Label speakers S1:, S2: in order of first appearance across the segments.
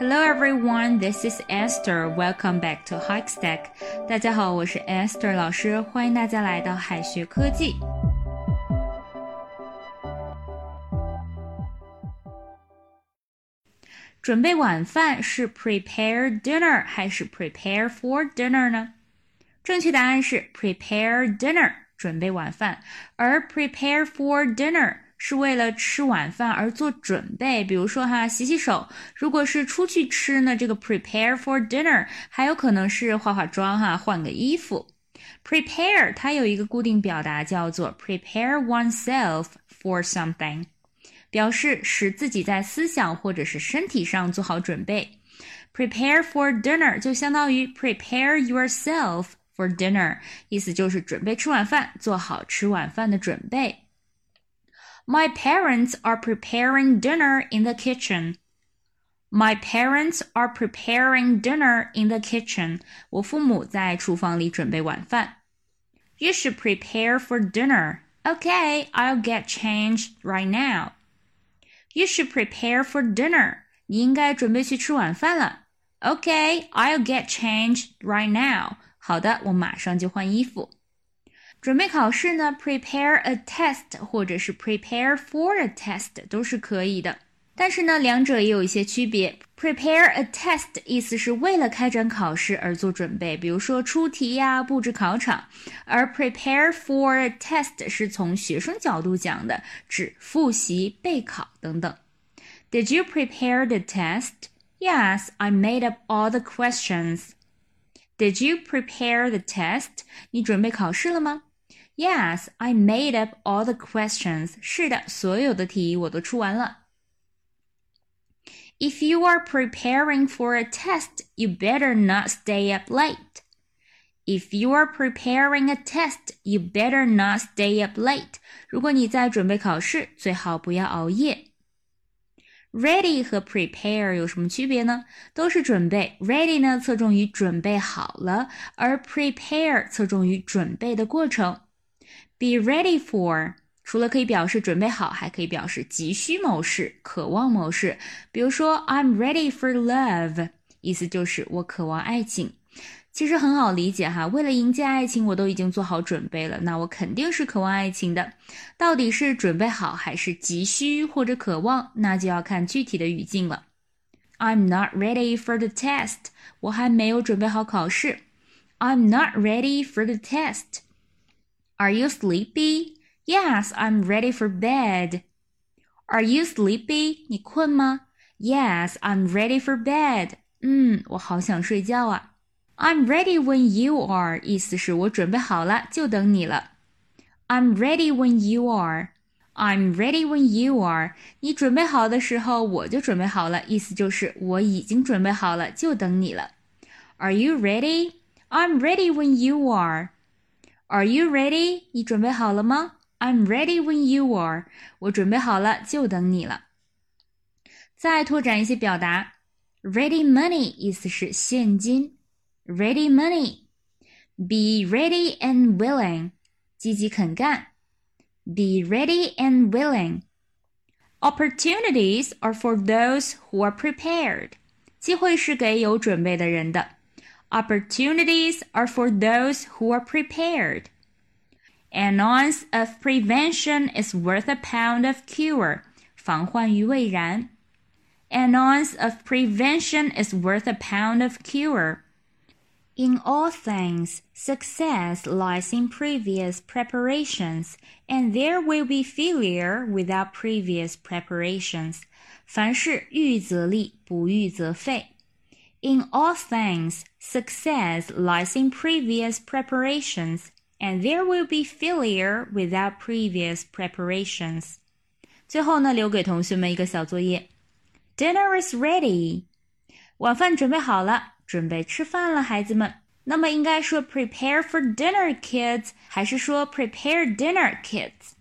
S1: Hello everyone, this is Esther. Welcome back to Hikestack. 大家好，我是 Esther 老师，欢迎大家来到海学科技。准备晚饭是 prepare dinner 还是 prepare for dinner 呢？正确答案是 prepare dinner，准备晚饭，而 prepare for dinner。 是为了吃晚饭而做准备，比如说哈，洗洗手。如果是出去吃呢，这个 prepare for dinner 还有可能是化化妆哈，换个衣服。prepare 它有一个固定表达叫做 prepare oneself for something，表示使自己在思想或者是身体上做好准备。prepare for dinner 就相当于 prepare yourself for dinner，意思就是准备吃晚饭，做好吃晚饭的准备。My parents are preparing dinner in the kitchen. My parents are preparing dinner in the kitchen. 我父母在厨房里准备晚饭。You should prepare for dinner. Okay, I'll get changed right now. You should prepare for dinner. 你应该准备去吃晚饭了。Okay, I'll get changed right now. 好的，我马上就换衣服。 准备考试呢，prepare a test 或者是 prepare for a test 都是可以的。但是呢，两者也有一些区别。prepare a test 意思是为了开展考试而做准备，比如说出题呀、布置考场；而 prepare for a test 是从学生角度讲的，指复习、备考等等。Did you prepare the test? Yes, I made up all the questions. Did you prepare the test? 你准备考试了吗 ？Yes, I made up all the questions. 是的，所有的题我都出完了。If you are preparing for a test, you better not stay up late. If you are preparing a test, you better not stay up late. 如果你在准备考试，最好不要熬夜。Ready 和 prepare 有什么区别呢？都是准备。Ready 呢侧重于准备好了，而 prepare 侧重于准备的过程。 Be ready for 除了可以表示准备好，还可以表示急需某事、渴望某事。比如说，I'm ready for love，意思就是我渴望爱情。其实很好理解哈，为了迎接爱情，我都已经做好准备了，那我肯定是渴望爱情的。到底是准备好还是急需或者渴望，那就要看具体的语境了。I'm not ready for the test，我还没有准备好考试。I'm not ready for the test。Are you sleepy? Yes, I'm ready for bed. Are you sleepy? 你困吗？Yes, I'm ready for bed. 嗯，我好想睡觉啊。I'm ready when you are，意思是我准备好了，就等你了。I'm ready when you are. I'm ready when you are. 你准备好的时候，我就准备好了，意思就是我已经准备好了，就等你了。Are you ready? I'm ready when you are. Are you ready？你准备好了吗？I'm ready when you are。我准备好了，就等你了。再拓展一些表达，ready money 意思是现金，ready money。Be ready and willing，积极肯干，be ready and willing。Opportunities are for those who are prepared，机会是给有准备的人的。 Opportunities are for those who are prepared. An ounce of prevention is worth a pound of cure. 防患于未然. An ounce of prevention is worth a pound of cure. In all things, success lies in previous preparations, and there will be failure without previous preparations. 凡事预则立，不预则废。 in all things, success lies in previous preparations, and there will be failure without previous preparations. 最后呢，留给同学们一个小作业：Dinner is ready，晚饭准备好了，准备吃饭了，孩子们。那么应该说 prepare for dinner, kids，还是说 prepare dinner, kids？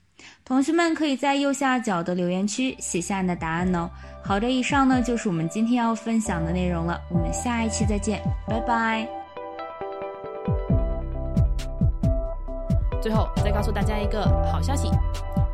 S1: 同学们可以在右下角的留言区写下你的答案哦。好的，以上呢就是我们今天要分享的内容了，我们下一期再见，拜拜。
S2: 最后再告诉大家一个好消息。